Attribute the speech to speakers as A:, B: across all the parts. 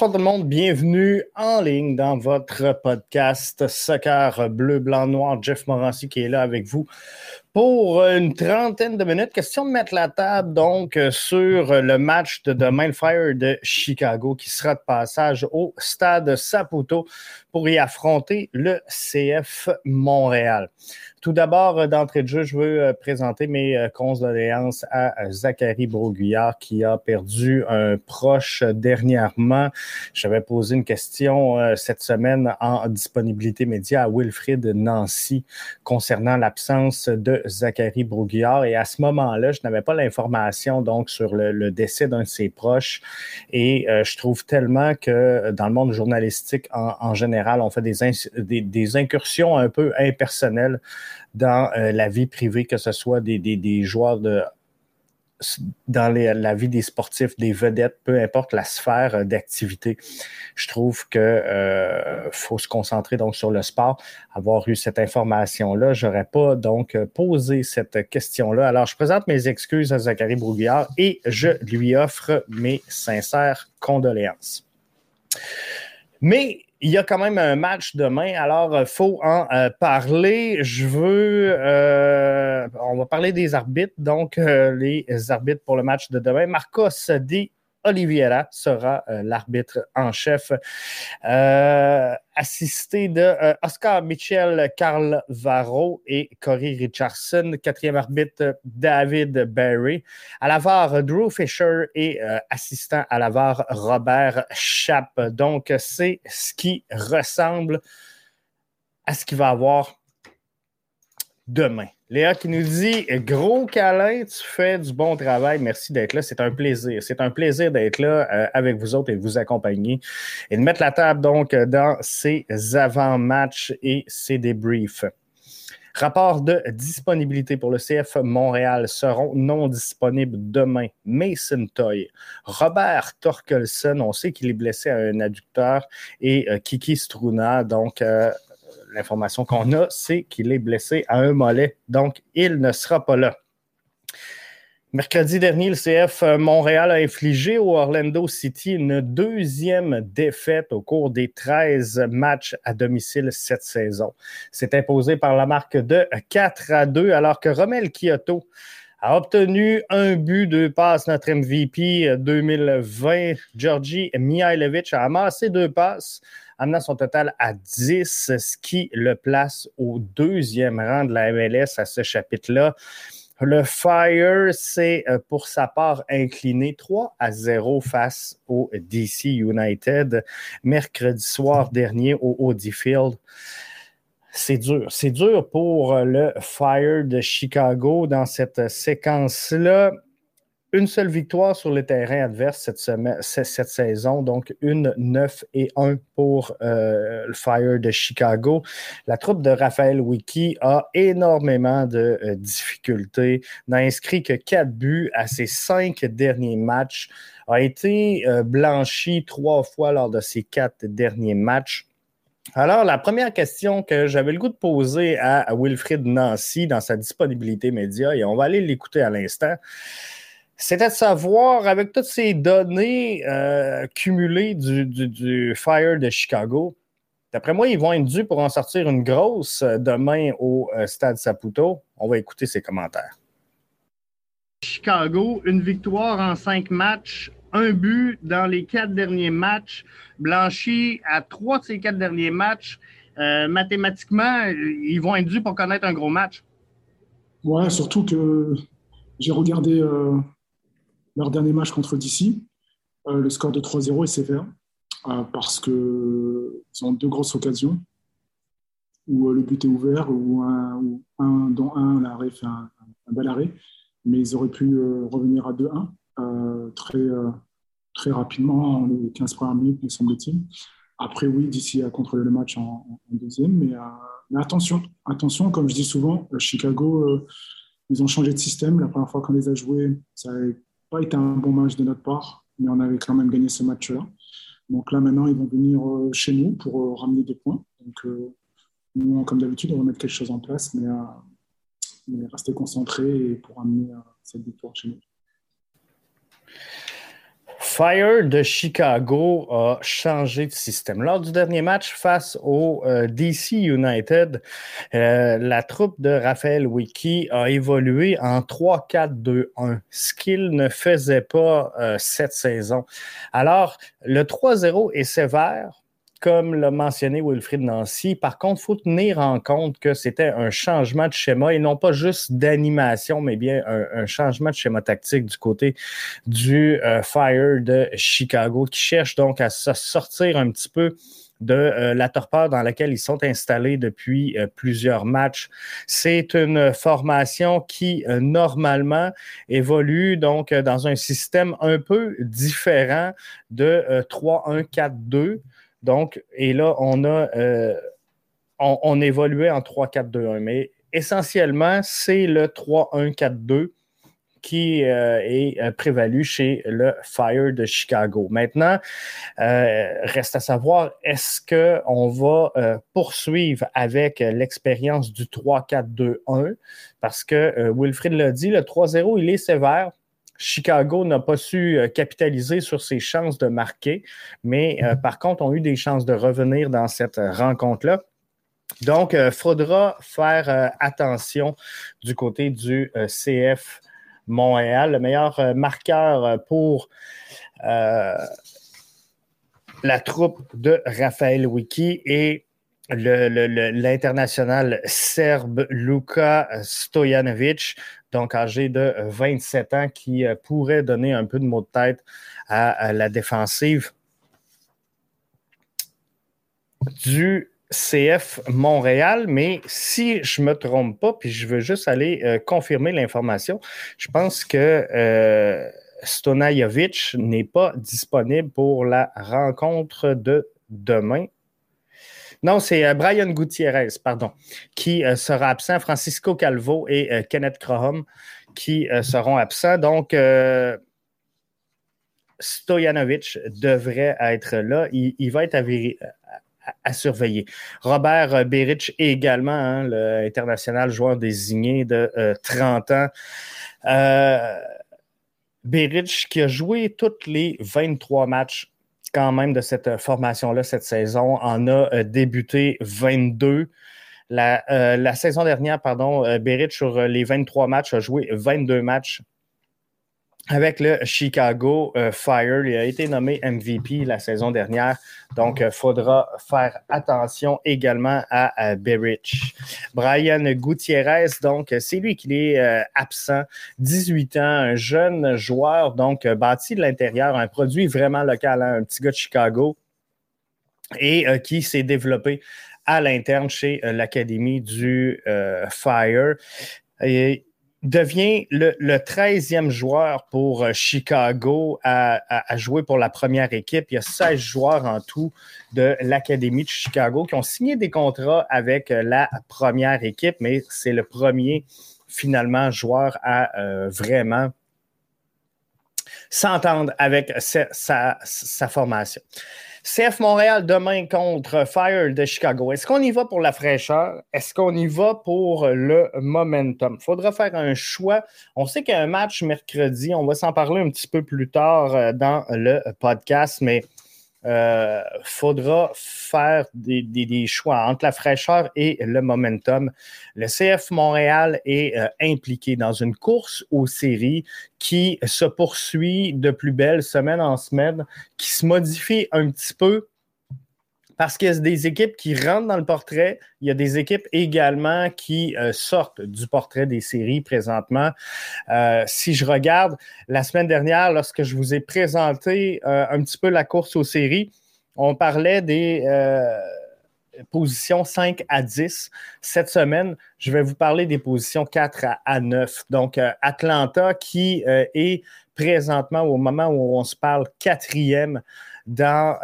A: Bonsoir tout le monde, bienvenue en ligne dans votre podcast Soccer Bleu, Blanc, Noir. Jeff Morancy qui est là avec vous pour une trentaine de minutes. Question de mettre la table donc sur le match de demain, Fire de Chicago qui sera de passage au stade Saputo pour y affronter le CF Montréal. Tout d'abord, euh, d'entrée de jeu, je veux euh, présenter mes euh, condoléances à Zachary Broguillard qui a perdu un proche dernièrement. J'avais posé une question cette semaine en disponibilité média à Wilfrid Nancy concernant l'absence de Zachary Broguillard. Et à ce moment-là, je n'avais pas l'information donc sur le, décès d'un de ses proches. Et je trouve tellement que dans le monde journalistique en, général, on fait des, incursions un peu impersonnelles dans euh, la vie privée, que ce soit des, joueurs de dans la vie des sportifs, des vedettes, peu importe la sphère euh, d'activité. Je trouve que euh, faut se concentrer donc sur le sport. Avoir eu cette information-là, j'aurais pas donc posé cette question-là. Alors, je présente mes excuses à Zachary Brouillard et je lui offre mes sincères condoléances. Mais il y a quand même un match demain, alors il euh, faut en euh, parler. Je veux, euh, on va parler des arbitres, donc les arbitres pour le match de demain. Marcos dit Oliveira sera euh, l'arbitre en chef, euh, assisté de euh, Oscar Michel, Carl Varro et Corey Richardson. Quatrième arbitre, David Barry. À la VAR, Drew Fisher et assistant à la VAR, Robert Chapp. Donc, c'est ce qui ressemble à ce qu'il va avoir demain. Léa qui nous dit Gros câlin, tu fais du bon travail. Merci d'être là. C'est un plaisir. C'est un plaisir d'être là euh, avec vous autres et vous accompagner et de mettre la table donc dans ces avant-matchs et ces débriefs. Rapport de disponibilité pour le CF Montréal seront non disponibles demain. Mason Toy, Robert Torkelson, on sait qu'il est blessé à un adducteur, et euh, Kiki Struna, donc euh, l'information qu'on a, c'est qu'il est blessé à un mollet, donc il ne sera pas là. Mercredi dernier, le CF Montréal a infligé au Orlando City une deuxième défaite au cours des 13 matchs à domicile cette saison. C'est imposé par la marque de 4 à 2, alors que Romel Kyoto a obtenu un but, deux passes. Notre MVP 2020, Georgi Mihailovic, a amassé deux passes amenant son total à 10, ce qui le place au deuxième rang de la MLS à ce chapitre-là. Le Fire s'est euh, pour sa part incliné 3 à 0 face au DC United mercredi soir dernier au Audi Field. C'est dur. C'est dur pour le Fire de Chicago dans cette séquence-là une seule victoire sur le terrain adverse cette, saison, donc une 9 et 1 pour euh, le Fire de Chicago. La troupe de Raphaël Wiki a énormément de euh, difficultés, n'a inscrit que quatre buts à ses cinq derniers matchs, a été euh, blanchi trois fois lors de ses quatre derniers matchs. Alors, la première question que j'avais le goût de poser à, à Wilfrid Nancy dans sa disponibilité média, et on va aller l'écouter à l'instant, c'était de savoir, avec toutes ces données euh, cumulées du, Fire de Chicago, d'après moi, ils vont être dus pour en sortir une grosse euh, demain au euh, Stade Saputo. On va écouter ses commentaires. Chicago, une victoire en cinq matchs, un but dans les quatre derniers matchs, blanchi à trois de ces quatre derniers matchs. mathématiquement, ils vont être dus pour connaître un gros match.
B: Ouais, surtout que j'ai regardé leur dernier match contre DC, euh, le score de 3-0 est sévère euh, parce qu'ils ont deux grosses occasions où euh, le but est ouvert, ou un, un dans un, l'arrêt fait un, bel arrêt, mais ils auraient pu revenir à 2-1 très, très rapidement en les 15 premières minutes, me semble-t-il. Après, oui, DC a contrôlé le match en, deuxième, mais, mais, attention, attention, comme je dis souvent, Chicago, ils ont changé de système. La première fois qu'on les a joués, ça a pas été un bon match de notre part, mais on avait quand même gagné ce match-là. Donc là, maintenant, ils vont venir euh, chez nous pour euh, ramener des points. Donc, euh, nous, comme d'habitude, on va mettre quelque chose en place, mais, rester concentré pour amener cette victoire chez nous.
A: Fire de Chicago a changé de système. Lors du dernier match face au euh, DC United, euh, la troupe de Raphaël Wiki a évolué en 3-4-2-1, ce qu'il ne faisait pas euh, cette saison. Alors, le 3-0 est sévère, comme l'a mentionné Wilfried Nancy. Par contre, il faut tenir en compte que c'était un changement de schéma et non pas juste d'animation, mais bien un, changement de schéma tactique du côté du euh, Fire de Chicago qui cherche donc à se sortir un petit peu de euh, la torpeur dans laquelle ils sont installés depuis euh, plusieurs matchs. C'est une formation qui normalement évolue donc dans un système un peu différent de 3-1-4-2 donc, et là, on a euh, on, évoluait en 3-4-2-1. Mais essentiellement, c'est le 3-1-4-2 qui euh, est euh, prévalu chez le Fire de Chicago. Maintenant, reste à savoir, est-ce qu'on va poursuivre avec l'expérience du 3-4-2-1? Parce que Wilfried l'a dit, le 3-0, il est sévère. Chicago n'a pas su euh, capitaliser sur ses chances de marquer, mais euh, par contre, ont eu des chances de revenir dans cette rencontre-là. Donc, il euh, faudra faire attention du côté du CF Montréal. Le meilleur marqueur pour la troupe de Raphaël Wiki et l'international serbe Luka Stojanovic donc âgé de 27 ans, qui euh, pourrait donner un peu de mot de tête à, la défensive du CF Montréal, mais si je ne me trompe pas, puis je veux juste aller euh, confirmer l'information, je pense que euh, Stonajovic n'est pas disponible pour la rencontre de demain. Non, c'est euh, Brian Gutiérrez, pardon, qui euh, sera absent. Francisco Calvo et euh, Kenneth Croham qui seront absents. Donc, Stojanovic devrait être là. Il, va être à, surveiller. Robert Beric également, hein, l'international joueur désigné de 30 ans. Beric qui a joué tous les 23 matchs quand même de cette euh, formation-là cette saison. En a euh, débuté 22. La, euh, la saison dernière, pardon, Berit, sur les 23 matchs, a joué 22 matchs avec le Chicago euh, Fire. Il a été nommé MVP la saison dernière. Donc, il euh, faudra faire attention également à, Berich. Brian Gutiérrez, donc, c'est lui qui est euh, absent. 18 ans, un jeune joueur, donc, bâti de l'intérieur, un produit vraiment local, hein, un petit gars de Chicago et qui s'est développé à l'interne chez l'Académie du Fire. Devient le, le 13e joueur pour euh, Chicago à, jouer pour la première équipe. Il y a 16 joueurs en tout de l'Académie de Chicago qui ont signé des contrats avec euh, la première équipe, mais c'est le premier finalement joueur à euh, vraiment s'entendre avec sa, sa formation. CF Montréal demain contre Fire de Chicago. Est-ce qu'on y va pour la fraîcheur? Est-ce qu'on y va pour le momentum? Faudra faire un choix. On sait qu'il y a un match mercredi. On va s'en parler un petit peu plus tard euh, dans le podcast, mais euh, faudra faire des, choix entre la fraîcheur et le momentum. Le CF Montréal est euh, impliqué dans une course aux séries qui se poursuit de plus belle semaine en semaine, qui se modifie un petit peu parce qu'il y a des équipes qui rentrent dans le portrait. Il y a des équipes également qui euh, sortent du portrait des séries présentement. Euh, si je regarde la semaine dernière, lorsque je vous ai présenté euh, un petit peu la course aux séries, on parlait des positions 5 à 10. Cette semaine, je vais vous parler des positions 4 à, 9. Donc, Atlanta qui est présentement, au moment où on se parle, quatrième dans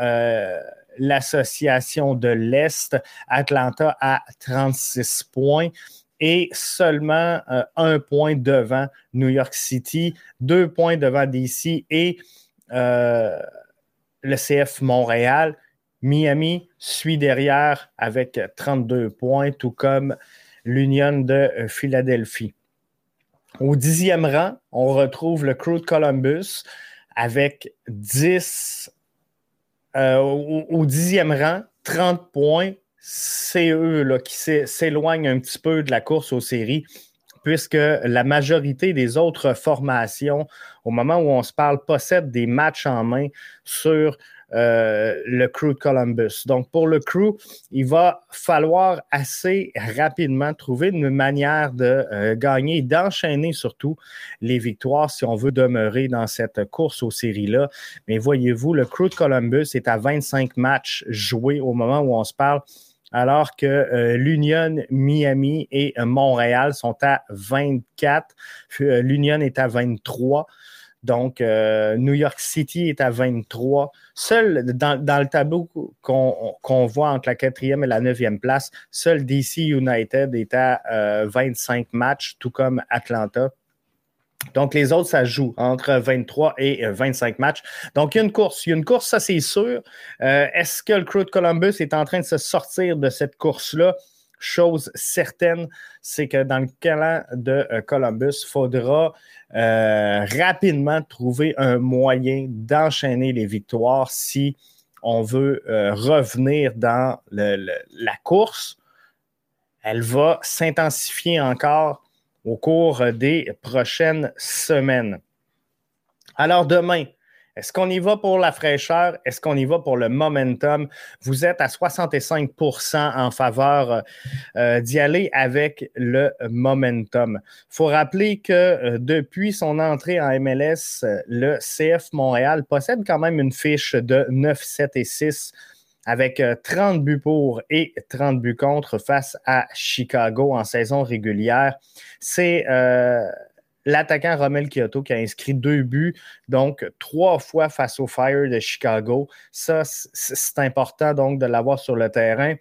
A: l'association de l'Est, Atlanta à 36 points et seulement euh, un point devant New York City, deux points devant DC et euh, le CF Montréal. Miami suit derrière avec 32 points, tout comme l'Union de Philadelphie. Au dixième rang, on retrouve le Crew de Columbus avec 10 euh, au, dixième rang, 30 points. C'est eux qui s'éloignent un petit peu de la course aux séries puisque la majorité des autres formations, au moment où on se parle, possèdent des matchs en main sur le crew de Columbus. Donc, pour le crew, il va falloir assez rapidement trouver une manière de euh, gagner, d'enchaîner surtout les victoires si on veut demeurer dans cette course aux séries-là. Mais voyez-vous, le crew de Columbus est à 25 matchs joués au moment où on se parle alors que euh, l'Union Miami et Montréal sont à 24. L'Union est à 23. Donc, euh, New York City est à 23. Seul dans, le tableau qu'on voit entre la quatrième et la neuvième place, seul DC United est à 25 euh, matchs, tout comme Atlanta. Donc, les autres, ça joue entre 23 et 25 euh, matchs. Donc, il y a une course. Il y a une course, ça, c'est sûr. Est-ce que le Crew de Columbus est en train de se sortir de cette course-là? Chose certaine, c'est que dans le cas de Columbus, il faudra euh, rapidement trouver un moyen d'enchaîner les victoires si on veut euh, revenir dans la course. Elle va s'intensifier encore au cours des prochaines semaines. Alors demain, est-ce qu'on y va pour la fraîcheur? Est-ce qu'on y va pour le momentum? Vous êtes à 65% en faveur euh, d'y aller avec le momentum. Il faut rappeler que euh, depuis son entrée en MLS, le CF Montréal possède quand même une fiche de 9, 7 et 6 avec 30 euh, buts pour et 30 buts contre face à Chicago en saison régulière. C'est l'attaquant Romel Kyoto qui a inscrit deux buts, donc trois fois face au Fire de Chicago. Ça, c'est important donc de l'avoir sur le terrain.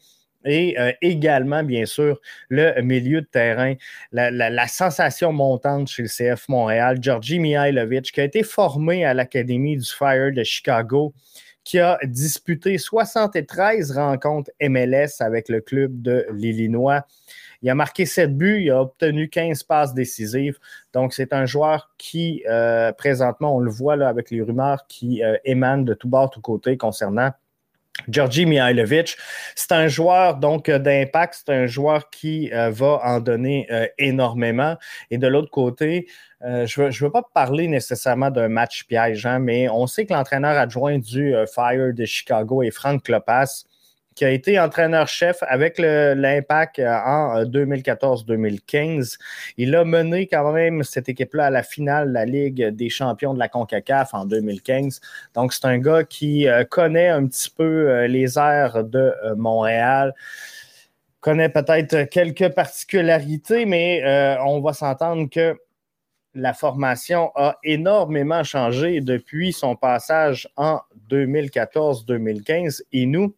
A: Et euh, également, bien sûr, le milieu de terrain, la, sensation montante chez le CF Montréal, Georgi Mihailovic, qui a été formé à l'Académie du Fire de Chicago, qui a disputé 73 rencontres MLS avec le club de l'Illinois. Il a marqué 7 buts, il a obtenu 15 passes décisives. Donc, c'est un joueur qui, euh, présentement, on le voit là, avec les rumeurs qui euh, émanent de tout bord, tout côté concernant Georgi Mihailovic, c'est un joueur donc d'impact, c'est un joueur qui euh, va en donner énormément. Et de l'autre côté, je ne veux, pas parler nécessairement d'un match piège, hein, mais on sait que l'entraîneur adjoint du Fire de Chicago est Frank Klopas qui a été entraîneur-chef avec l'Impact euh, en 2014-2015. Euh, Il a mené quand même cette équipe-là à la finale de la Ligue des champions de la CONCACAF en 2015. Donc, c'est un gars qui euh, connaît un petit peu les airs de Montréal connaît peut-être quelques particularités, mais on va s'entendre que la formation a énormément changé depuis son passage en 2014-2015 et nous,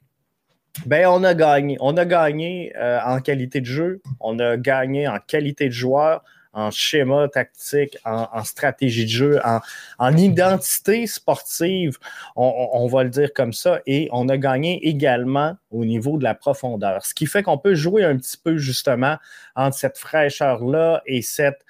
A: ben, on a gagné. On a gagné euh, en qualité de jeu, on a gagné en qualité de joueur, en schéma tactique, en, stratégie de jeu, en, identité sportive, on, va le dire comme ça, et on a gagné également au niveau de la profondeur. Ce qui fait qu'on peut jouer un petit peu justement entre cette fraîcheur-là et cette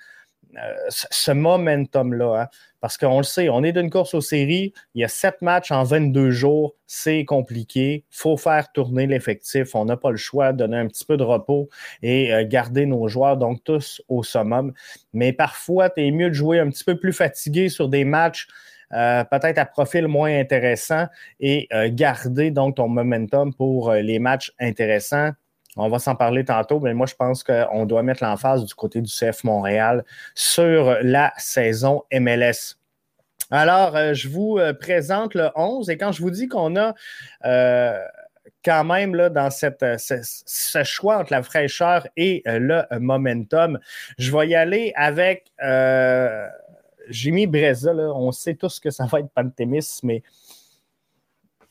A: euh, ce momentum-là. Hein. Parce qu'on le sait, on est d'une course aux séries, il y a sept matchs en 22 jours, c'est compliqué. Il faut faire tourner l'effectif. On n'a pas le choix de donner un petit peu de repos et euh, garder nos joueurs, donc tous au summum. Mais parfois, tu es mieux de jouer un petit peu plus fatigué sur des matchs. Euh, peut-être à profil moins intéressant et garder donc ton momentum pour les matchs intéressants. On va s'en parler tantôt, mais moi, je pense qu'on doit mettre l'emphase du côté du CF Montréal sur la saison MLS. Alors, euh, je vous euh, présente le 11 et quand je vous dis qu'on a euh, quand même dans cette, ce, choix entre la fraîcheur et le momentum, je vais y aller avec Jimmy Breza. On sait tous que ça va être Pantémis, mais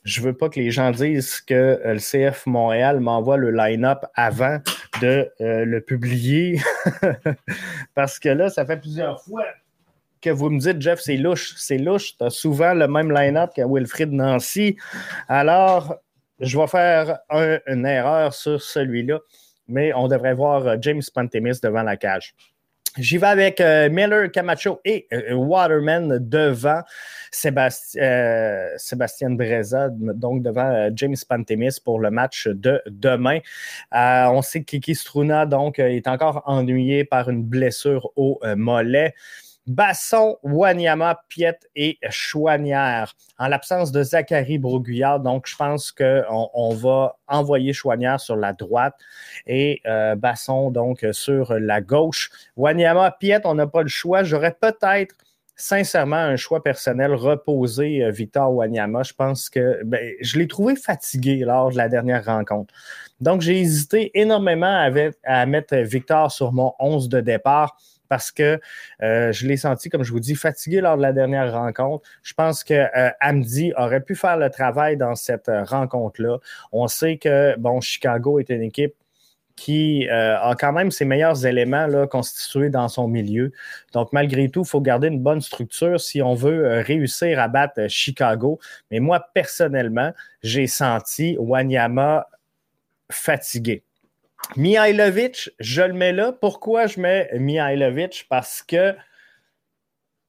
A: je veux pas que les gens disent que euh, le CF Montréal m'envoie le line-up avant de euh, le publier. Parce que là, ça fait plusieurs fois que vous me dites, Jeff, c'est louche. C'est louche. Tu as souvent le même line-up que Wilfried Nancy. Alors, je vais faire une erreur sur celui-là, mais on devrait voir euh, James Pantemis devant la cage. J'y vais avec euh, Miller, Camacho et euh, Waterman devant Sébastien, euh, Sébastien Breza, donc devant James Pantemis pour le match de demain. on sait que Kiki Struna donc, est encore ennuyé par une blessure au mollet. Basson, Wanyama, Piet et Chouanière. En l'absence de Zachary Broguillard, donc je pense qu'on on va envoyer Chouanière sur la droite et euh, Basson donc sur la gauche. Wanyama, Piet, on n'a pas le choix. J'aurais peut-être sincèrement un choix personnel reposer euh, Victor Wanyama. Je pense que ben, je l'ai trouvé fatigué lors de la dernière rencontre. Donc j'ai hésité énormément à mettre Victor sur mon 11 de départ parce que euh, je l'ai senti, comme je vous dis, fatigué lors de la dernière rencontre. Je pense que euh, aurait pu faire le travail dans cette euh, rencontre-là. On sait que, bon, Chicago est une équipe qui a quand même ses meilleurs éléments là, constitués dans son milieu. Donc, malgré tout, il faut garder une bonne structure si on veut réussir à battre Chicago. Mais moi, personnellement, j'ai senti Wanyama fatigué. Mihailovic, je le mets là. Pourquoi je mets Mihailovic? Parce que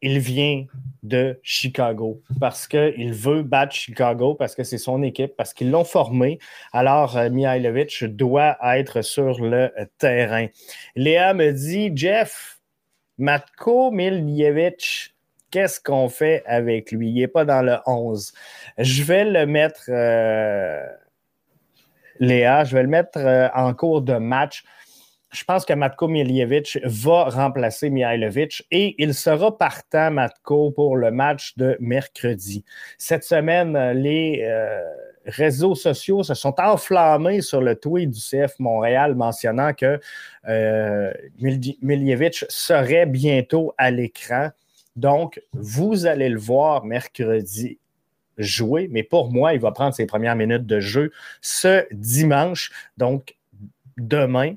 A: il vient de Chicago, parce qu'il veut battre Chicago, parce que c'est son équipe, parce qu'ils l'ont formé. Alors, euh, Mihailovic doit être sur le terrain. Léa me dit, Jeff, Matko Miljevic, qu'est-ce qu'on fait avec lui? Il n'est pas dans le 11. Je vais le mettre... Euh, Léa. Je vais le mettre euh, en cours de match. Je pense que Matko Miljevic va remplacer Mihailovic et il sera partant, Matko, pour le match de mercredi. Cette semaine, les euh, réseaux sociaux se sont enflammés sur le tweet du CF Montréal mentionnant que euh, serait bientôt à l'écran. Donc, vous allez le voir mercredi jouer, mais pour moi, il va prendre ses premières minutes de jeu ce dimanche. Donc, demain,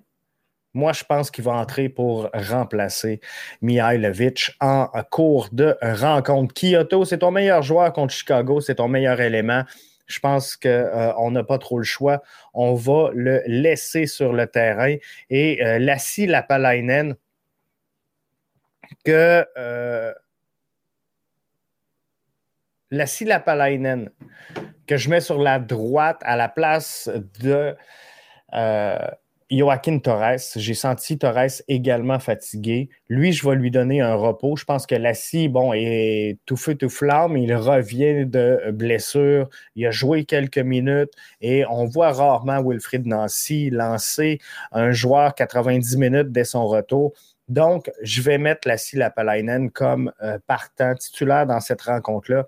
A: moi, je pense qu'il va entrer pour remplacer Mihailovic en cours de rencontre. Kyoto, c'est ton meilleur joueur contre Chicago, c'est ton meilleur élément. Je pense qu'on euh, n'a pas trop le choix. On va le laisser sur le terrain. Et euh, Lassie Lapalainen, que euh, la Lapalainen, que je mets sur la droite à la place de euh, Joaquin Torres. J'ai senti Torres également fatigué. Lui, je vais lui donner un repos. Je pense que Lassie, bon, est tout feu, tout flamme. Il revient de blessure. Il a joué quelques minutes et on voit rarement Wilfried Nancy lancer un joueur 90 minutes dès son retour. Donc, je vais mettre Lassie Lapalainen comme euh, partant titulaire dans cette rencontre-là.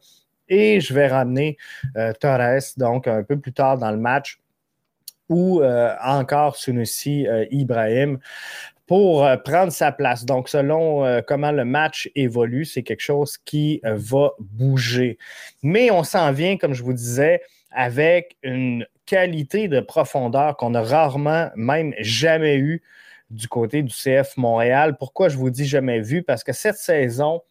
A: Et je vais ramener euh, Torres, donc un peu plus tard dans le match, ou euh, encore Sunusi euh, Ibrahim pour prendre sa place. Donc, selon comment le match évolue, c'est quelque chose qui va bouger. Mais on s'en vient, comme je vous disais, avec une qualité de profondeur qu'on a rarement, même jamais eu du côté du CF Montréal. Pourquoi je vous dis jamais vu? Parce que cette saison,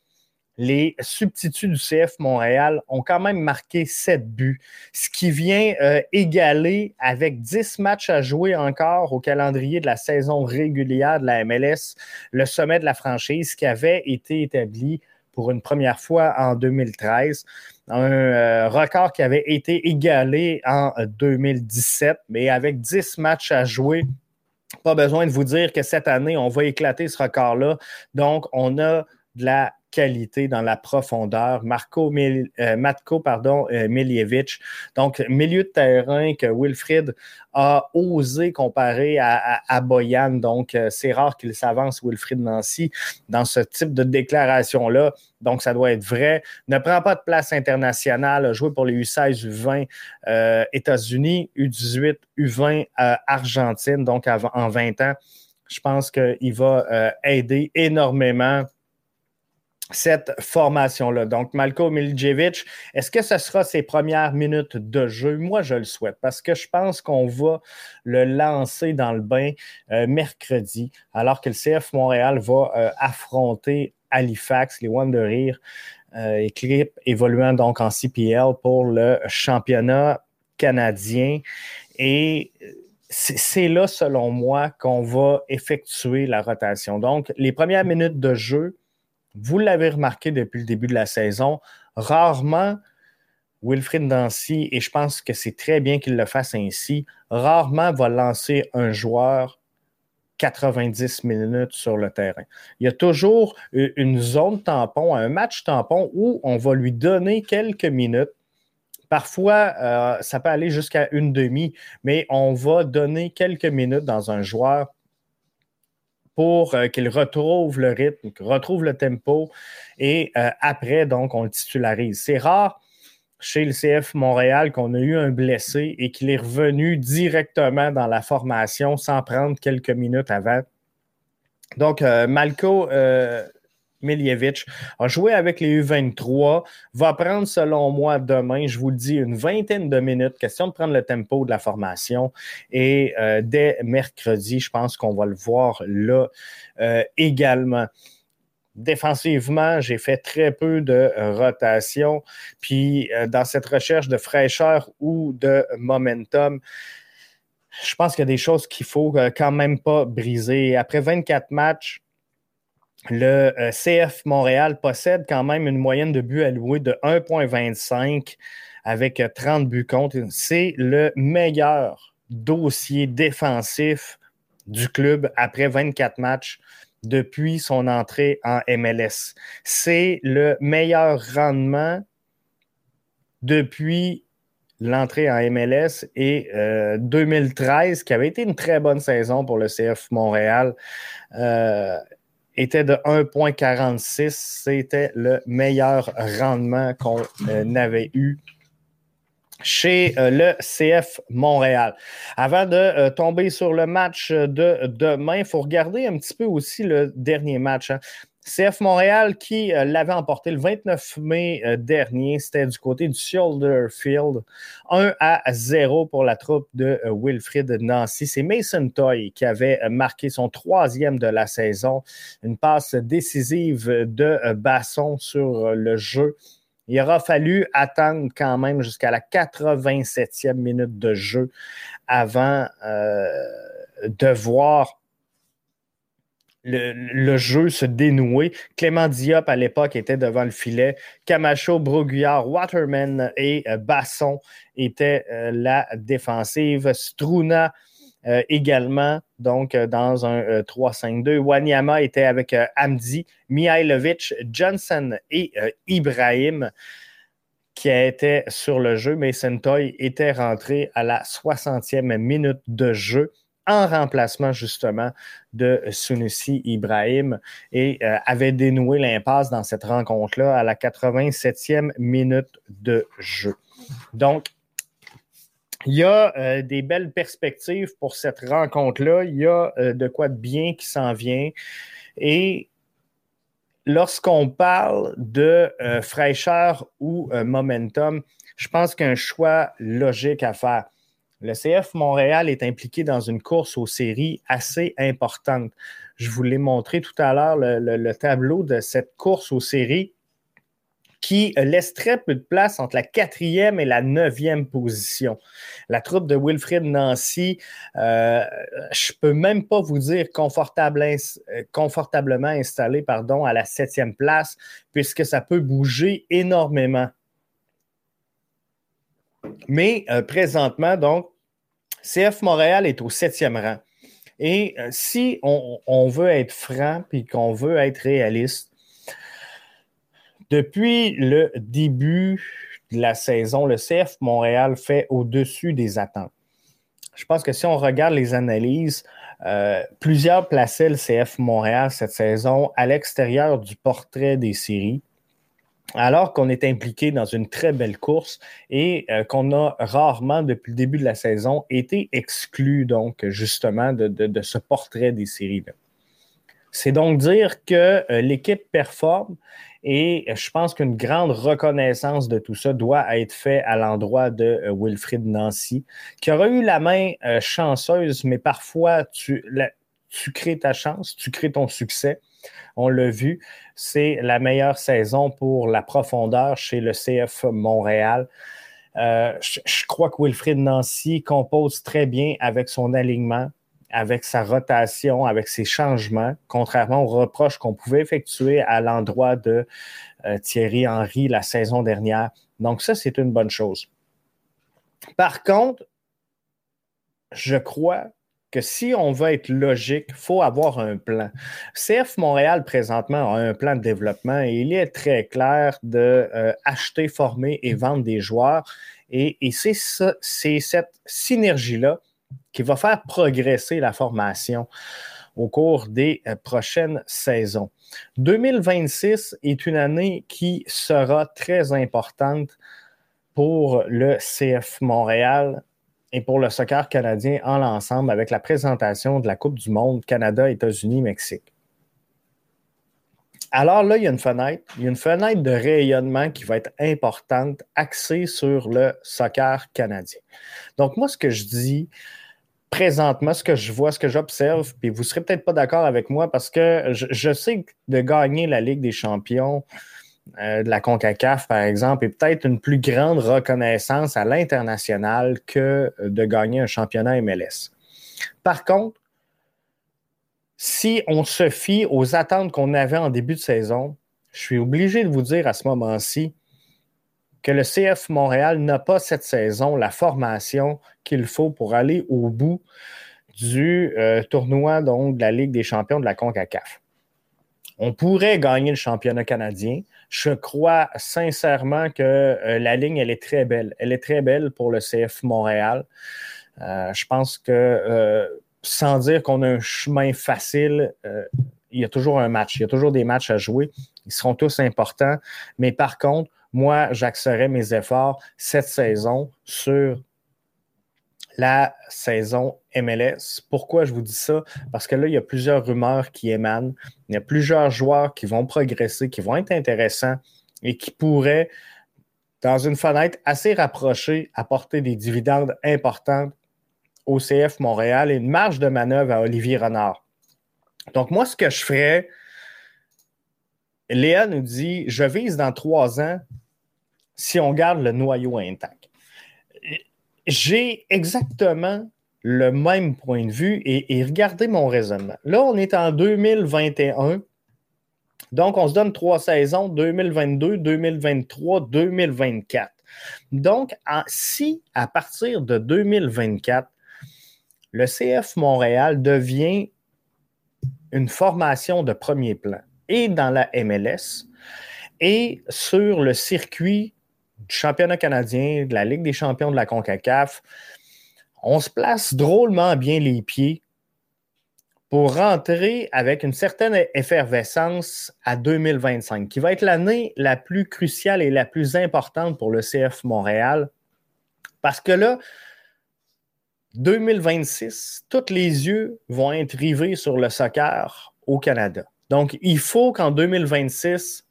A: les substituts du CF Montréal ont quand même marqué 7 buts, ce qui vient euh, égaler avec 10 matchs à jouer encore au calendrier de la saison régulière de la MLS, le sommet de la franchise qui avait été établi pour une première fois en 2013. Un euh, record qui avait été égalé en 2017, mais avec 10 matchs à jouer, pas besoin de vous dire que cette année, on va éclater ce record-là. Donc, on a de la qualité dans la profondeur. Marco euh, Matko pardon, euh, Miljevic. Donc, milieu de terrain que Wilfried a osé comparer à, Boyan. Donc, euh, c'est rare qu'il s'avance, Wilfried Nancy, dans ce type de déclaration-là. Donc, ça doit être vrai. Ne prend pas de place internationale, joué pour les U16, U20 États-Unis, U18, U20 Argentine, donc en 20 ans. Je pense qu'il va aider énormément cette formation-là. Donc, Malko Miljevic, est-ce que ce sera ses premières minutes de jeu? Moi, je le souhaite parce que je pense qu'on va le lancer dans le bain euh, mercredi, alors que le CF Montréal va euh, affronter Halifax, les Wanderers, euh, équipe évoluant donc en CPL pour le championnat canadien. Et c'est là, selon moi, qu'on va effectuer la rotation. Donc, les premières minutes de jeu, vous l'avez remarqué depuis le début de la saison, rarement Wilfrid Dancy, et je pense que c'est très bien qu'il le fasse ainsi, rarement va lancer un joueur 90 minutes sur le terrain. Il y a toujours une zone tampon, un match tampon où on va lui donner quelques minutes. Parfois, euh, ça peut aller jusqu'à une demi, mais on va donner quelques minutes dans un joueur pour euh, qu'il retrouve le rythme, retrouve le tempo et euh, après, donc, on le titularise. C'est rare chez le CF Montréal qu'on a eu un blessé et qu'il est revenu directement dans la formation sans prendre quelques minutes avant. Donc, euh, Malko euh, Miljevic a joué avec les U23, va prendre, selon moi, demain, je vous le dis, une vingtaine de minutes, question de prendre le tempo de la formation. Et euh, dès mercredi, je pense qu'on va le voir là également. Défensivement, j'ai fait très peu de euh, rotation. Puis euh, dans cette recherche de fraîcheur ou de momentum, je pense qu'il y a des choses qu'il faut euh, quand même pas briser. Après 24 matchs, le CF Montréal possède quand même une moyenne de buts alloués de 1,25 avec 30 buts contre. C'est le meilleur dossier défensif du club après 24 matchs depuis son entrée en MLS. C'est le meilleur rendement depuis l'entrée en MLS et 2013, euh, qui avait été une très bonne saison pour le CF Montréal, euh, était de 1,46. C'était le meilleur rendement qu'on euh, avait eu chez euh, le CF Montréal. Avant de euh, tomber sur le match de demain, il faut regarder un petit peu aussi le dernier match. Hein. CF Montréal qui euh, l'avait emporté le 29 mai dernier, c'était du côté du Shoulder Field. 1 à 0 pour la troupe de Wilfrid Nancy. C'est Mason Toy qui avait marqué son troisième de la saison. Une passe décisive de Basson sur le jeu il aura fallu attendre quand même jusqu'à la 87e minute de jeu avant euh, de voir le, jeu se dénouer. Clément Diop, à l'époque, était devant le filet. Camacho, Broguillard, Waterman et euh, Basson étaient euh, la défensive. Struna euh, également, donc dans un 3-5-2. Euh, Wanyama était avec Amdi, Mihailovic, Johnson et Ibrahim qui était sur le jeu, mais Sentoy était rentré à la 60e minute de jeu en remplacement justement de Sunusi Ibrahim et avait dénoué l'impasse dans cette rencontre-là à la 87e minute de jeu. Donc, il y a euh, des belles perspectives pour cette rencontre-là. Il y a euh, de quoi de bien qui s'en vient. Et lorsqu'on parle de euh, fraîcheur ou momentum, je pense qu'un choix logique à faire. Le CF Montréal est impliqué dans une course aux séries assez importante. Je vous l'ai montré tout à l'heure, le tableau de cette course aux séries qui laisse très peu de place entre la quatrième et la neuvième position. La troupe de Wilfrid Nancy, euh, je peux même pas vous dire euh, confortablement installé pardon, à la septième place, puisque ça peut bouger énormément. Mais euh, présentement, donc, CF Montréal est au septième rang. Et euh, si on, veut être franc et qu'on veut être réaliste, depuis le début de la saison, le CF Montréal fait au-dessus des attentes. Je pense que si on regarde les analyses, euh, plusieurs plaçaient le CF Montréal cette saison à l'extérieur du portrait des séries, alors qu'on est impliqué dans une très belle course et euh, qu'on a rarement, depuis le début de la saison, été exclu, donc, justement, de, ce portrait des séries. C'est donc dire que euh, l'équipe performe et je pense qu'une grande reconnaissance de tout ça doit être faite à l'endroit de euh, Wilfrid Nancy, qui aura eu la main euh, chanceuse, mais parfois tu crées ta chance, tu crées ton succès. On l'a vu, c'est la meilleure saison pour la profondeur chez le CF Montréal. Euh, je, crois que Wilfried Nancy compose très bien avec son alignement, avec sa rotation, avec ses changements, contrairement aux reproches qu'on pouvait effectuer à l'endroit de euh, Thierry Henry la saison dernière. Donc ça, c'est une bonne chose. Par contre, je crois que si on veut être logique, il faut avoir un plan. CF Montréal, présentement, a un plan de développement et il est très clair de euh, acheter, former et vendre des joueurs. Et, c'est cette synergie-là qui va faire progresser la formation au cours des euh, prochaines saisons. 2026 est une année qui sera très importante pour le CF Montréal et pour le soccer canadien en l'ensemble avec la présentation de la Coupe du Monde Canada, États-Unis, Mexique. Alors là, il y a une fenêtre, il y a une fenêtre de rayonnement qui va être importante, axée sur le soccer canadien. Donc moi, ce que je dis présentement, ce que je vois, ce que j'observe, puis vous ne serez peut-être pas d'accord avec moi parce que je, je, sais que de gagner la Ligue des champions, euh, de la CONCACAF, par exemple, est peut-être une plus grande reconnaissance à l'international que de gagner un championnat MLS. Par contre, si on se fie aux attentes qu'on avait en début de saison, je suis obligé de vous dire à ce moment-ci que le CF Montréal n'a pas cette saison la formation qu'il faut pour aller au bout du euh, tournoi donc, de la Ligue des champions de la CONCACAF. On pourrait gagner le championnat canadien, je crois sincèrement que euh, la ligne, elle est très belle. Elle est très belle pour le CF Montréal. Euh, je pense que euh, sans dire qu'on a un chemin facile, il y a toujours un match. Il y a toujours des matchs à jouer. Ils seront tous importants. Mais par contre, moi, j'axerai mes efforts cette saison sur la saison MLS. Pourquoi je vous dis ça? Parce que là, il y a plusieurs rumeurs qui émanent. Il y a plusieurs joueurs qui vont progresser, qui vont être intéressants et qui pourraient, dans une fenêtre assez rapprochée, apporter des dividendes importants au CF Montréal et une marge de manœuvre à Olivier Renard. Donc, moi, ce que je ferais, Léa nous dit, je vise dans trois ans si on garde le noyau intact j'ai exactement le même point de vue et, regardez mon raisonnement. Là, on est en 2021. Donc, on se donne trois saisons, 2022, 2023, 2024. Donc, si à partir de 2024, le CF Montréal devient une formation de premier plan et dans la MLS et sur le circuit championnat canadien, de la Ligue des champions de la CONCACAF, on se place drôlement bien les pieds pour rentrer avec une certaine effervescence à 2025, qui va être l'année la plus cruciale et la plus importante pour le CF Montréal. Parce que là, 2026, tous les yeux vont être rivés sur le soccer au Canada. Donc, il faut qu'en 2026,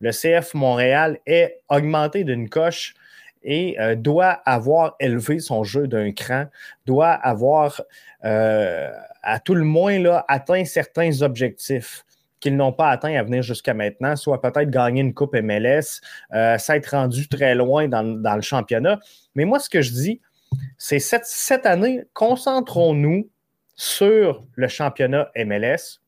A: le CF Montréal est augmenté d'une coche et euh, doit avoir élevé son jeu d'un cran, doit avoir euh, à tout le moins là, atteint certains objectifs qu'ils n'ont pas atteints à venir jusqu'à maintenant, soit peut-être gagner une Coupe MLS, euh, s'être rendu très loin dans, le championnat. Mais moi, ce que je dis, c'est cette, cette année, concentrons-nous sur le championnat MLS.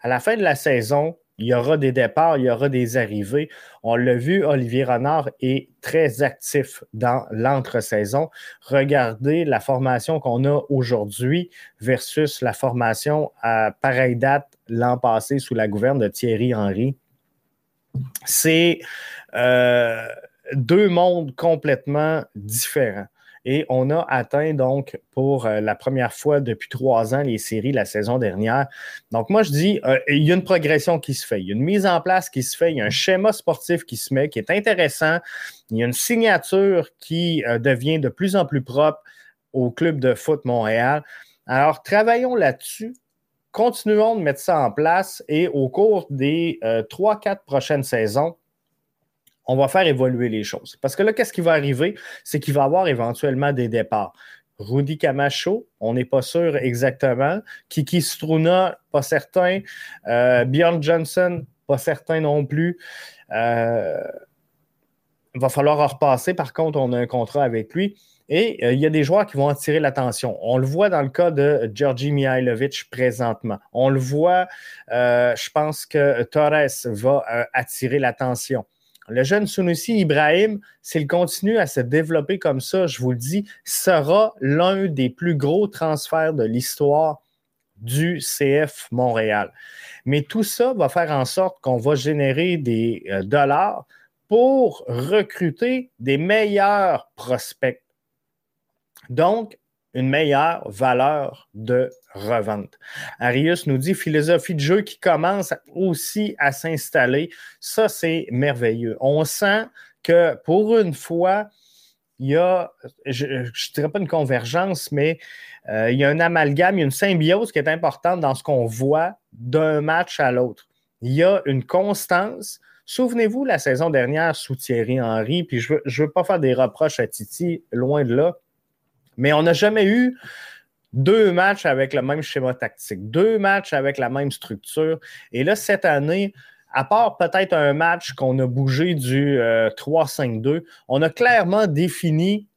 A: À la fin de la saison, il y aura des départs, il y aura des arrivées. On l'a vu, Olivier Renard est très actif dans l'entre-saison. Regardez la formation qu'on a aujourd'hui versus la formation à pareille date l'an passé sous la gouverne de Thierry Henry. C'est euh, deux mondes complètement différents. Et on a atteint donc pour euh, la première fois depuis trois ans les séries la saison dernière. Donc moi, je dis, euh, il y a une progression qui se fait, il y a une mise en place qui se fait, il y a un schéma sportif qui se met, qui est intéressant, il y a une signature qui euh, devient de plus en plus propre au club de foot Montréal. Alors, travaillons là-dessus. Continuons de mettre ça en place et au cours des trois, quatre prochaines saisons, on va faire évoluer les choses. Parce que là, qu'est-ce qui va arriver? C'est qu'il va y avoir éventuellement des départs. Rudy Camacho, on n'est pas sûr exactement. Kiki Struna, pas certain. Euh, Bjorn Johnson, pas certain non plus. Euh, il va falloir repasser. Par contre, on a un contrat avec lui. Et euh, il y a des joueurs qui vont attirer l'attention. On le voit dans le cas de Georgi Mihailovic présentement. On le voit, euh, je pense que Torres va euh, attirer l'attention. Le jeune Sunusi Ibrahim, s'il continue à se développer comme ça, je vous le dis, sera l'un des plus gros transferts de l'histoire du CF Montréal. Mais tout ça va faire en sorte qu'on va générer des dollars pour recruter des meilleurs prospects donc, une meilleure valeur de revente. Arius nous dit philosophie de jeu qui commence aussi à s'installer. Ça, c'est merveilleux. On sent que pour une fois, il y a, je ne dirais pas une convergence, mais euh, il y a un amalgame, il y a une symbiose qui est importante dans ce qu'on voit d'un match à l'autre. Il y a une constance. Souvenez-vous la saison dernière sous Thierry Henry, puis je ne veux, pas faire des reproches à Titi, loin de là. Mais on n'a jamais eu deux matchs avec le même schéma tactique, deux matchs avec la même structure. Et là, cette année, à part peut-être un match qu'on a bougé du 3-5-2, euh, on a clairement défini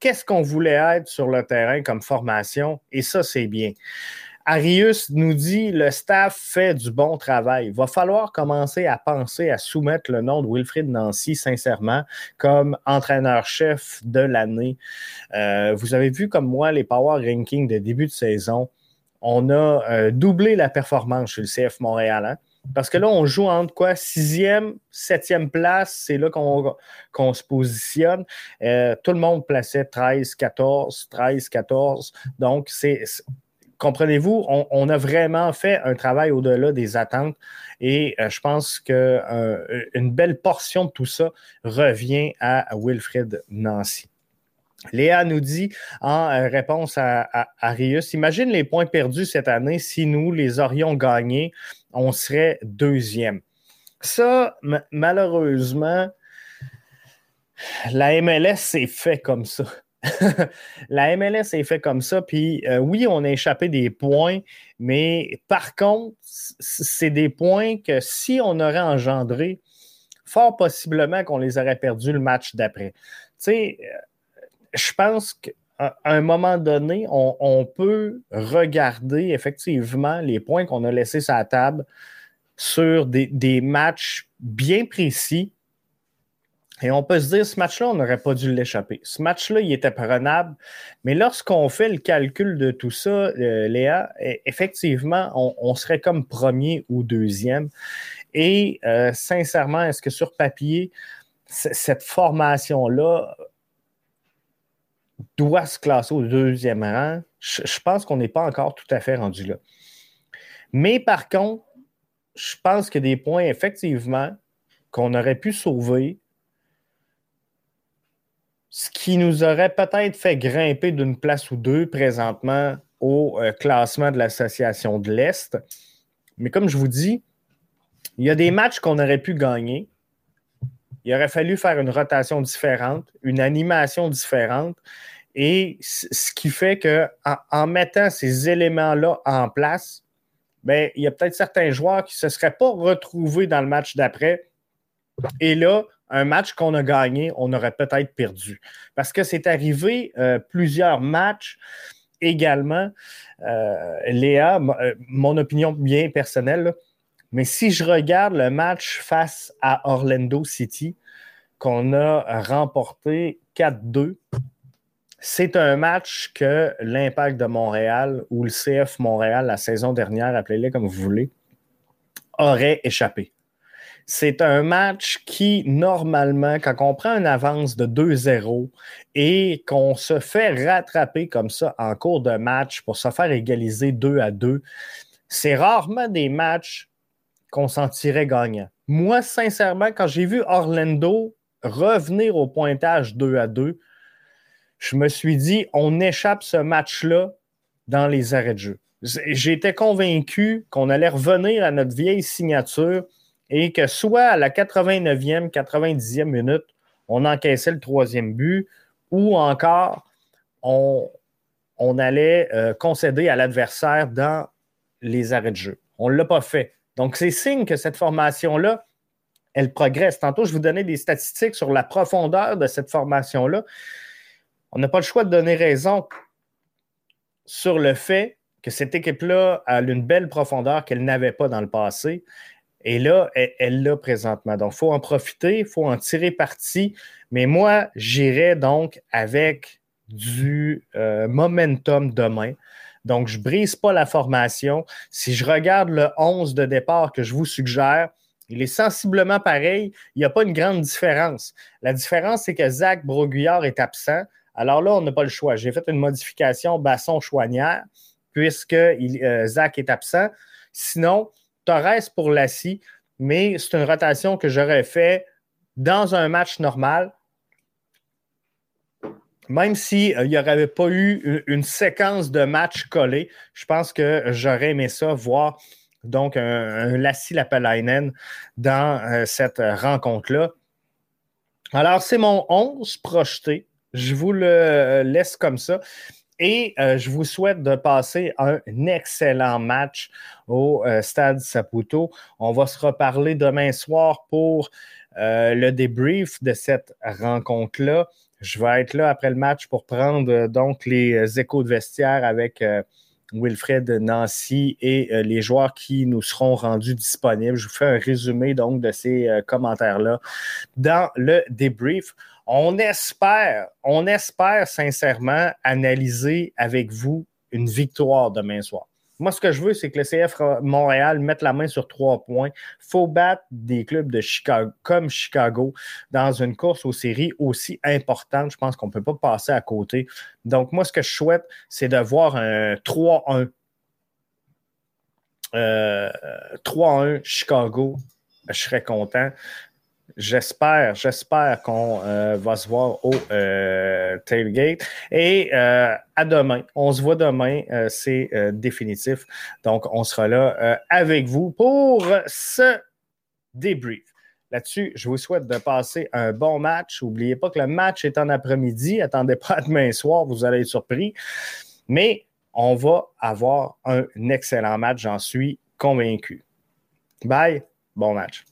A: qu'est-ce qu'on voulait être sur le terrain comme formation, et ça, c'est bien. Arius nous dit le staff fait du bon travail. Il va falloir commencer à penser à soumettre le nom de Wilfrid Nancy, sincèrement, comme entraîneur-chef de l'année. Euh, vous avez vu comme moi les Power Rankings de début de saison. On a euh, doublé la performance chez le CF Montréal. Hein. Parce que là, on joue entre quoi? Sixième, septième place, c'est là qu'on se positionne. Euh, tout le monde plaçait 13, 14, 13, 14. Donc, c'est comprenez-vous, on, a vraiment fait un travail au-delà des attentes et euh, je pense qu'une euh, belle portion de tout ça revient à Wilfred Nancy. Léa nous dit en euh, réponse à, Arius, imagine les points perdus cette année si nous les aurions gagnés, on serait deuxième. Ça, malheureusement, la MLS s'est fait comme ça. la MLS est fait comme ça. Puis euh, oui, on a échappé des points, mais par contre, c'est des points que si on aurait engendré, fort possiblement qu'on les aurait perdus le match d'après. Tu sais, euh, je pense qu'à un moment donné, on, peut regarder effectivement les points qu'on a laissés sur la table sur des matchs bien précis et on peut se dire, ce match-là, on n'aurait pas dû l'échapper. Ce match-là, il était prenable. Mais lorsqu'on fait le calcul de tout ça, euh, Léa, e, effectivement, on, serait comme premier ou deuxième. Et euh, sincèrement, est-ce que sur papier, cette formation-là doit se classer au deuxième rang? je pense qu'on n'est pas encore tout à fait rendu là. Mais par contre, je pense que des points, effectivement, qu'on aurait pu sauver, ce qui nous aurait peut-être fait grimper d'une place ou deux présentement au euh, classement de l'Association de l'Est. Mais comme je vous dis, il y a des matchs qu'on aurait pu gagner. Il aurait fallu faire une rotation différente, une animation différente. Et ce qui fait que en, mettant ces éléments-là en place, ben, il y a peut-être certains joueurs qui ne se seraient pas retrouvés dans le match d'après. Et là, un match qu'on a gagné, on aurait peut-être perdu. Parce que c'est arrivé euh, plusieurs matchs également. Euh, Léa, euh, mon opinion bien personnelle, mais si je regarde le match face à Orlando City, qu'on a remporté 4-2, c'est un match que l'Impact de Montréal ou le CF Montréal la saison dernière, appelez-le comme vous voulez, aurait échappé. C'est un match qui, normalement, quand on prend une avance de 2-0 et qu'on se fait rattraper comme ça en cours de match pour se faire égaliser 2 à 2, c'est rarement des matchs qu'on sentirait gagnant. Moi, sincèrement, quand j'ai vu Orlando revenir au pointage 2 à 2, je me suis dit, on échappe ce match-là dans les arrêts de jeu. J'étais convaincu qu'on allait revenir à notre vieille signature et que soit à la 89e, 90e minute, on encaissait le troisième but ou encore on, on allait euh, concéder à l'adversaire dans les arrêts de jeu. On ne l'a pas fait. Donc, c'est signe que cette formation-là elle progresse. Tantôt, je vous donnais des statistiques sur la profondeur de cette formation-là. On n'a pas le choix de donner raison sur le fait que cette équipe-là a une belle profondeur qu'elle n'avait pas dans le passé. Et là, elle l'a présentement. Donc, il faut en profiter, il faut en tirer parti. Mais moi, j'irai donc avec du euh, momentum demain. Donc, je ne brise pas la formation. Si je regarde le 11 de départ que je vous suggère, il est sensiblement pareil. Il n'y a pas une grande différence. La différence, c'est que Zach Broguillard est absent. Alors là, on n'a pas le choix. J'ai fait une modification basson-choignère puisque euh, Zach est absent. Sinon, Torres pour Lassie, mais c'est une rotation que j'aurais fait dans un match normal. Même s'il euh, n'y aurait pas eu une, séquence de matchs collés, je pense que j'aurais aimé ça, voir donc un, un Lassie Lapalainen dans euh, cette rencontre-là. Alors, c'est mon 11 projeté. Je vous le laisse comme ça. Et euh, je vous souhaite de passer un excellent match au euh, Stade Saputo. On va se reparler demain soir pour euh, le débrief de cette rencontre-là. Je vais être là après le match pour prendre donc les échos de vestiaire avec Wilfred Nancy et les joueurs qui nous seront rendus disponibles. Je vous fais un résumé donc de ces commentaires-là dans le débrief. On espère, on espère sincèrement analyser avec vous une victoire demain soir. Moi, ce que je veux, c'est que le CF Montréal mette la main sur trois points. Il faut battre des clubs de Chicago, comme Chicago dans une course aux séries aussi importante. Je pense qu'on ne peut pas passer à côté. Donc, moi, ce que je souhaite, c'est de voir un 3-1. 3-1 euh, Chicago. Je serais content. J'espère, j'espère qu'on euh, va se voir au euh, tailgate. Et euh, à demain. On se voit demain. c'est définitif. Donc, on sera là avec vous pour ce débrief. Là-dessus, je vous souhaite de passer un bon match. N'oubliez pas que le match est en après-midi. Attendez pas demain soir, vous allez être surpris. Mais on va avoir un excellent match, j'en suis convaincu. Bye, bon match.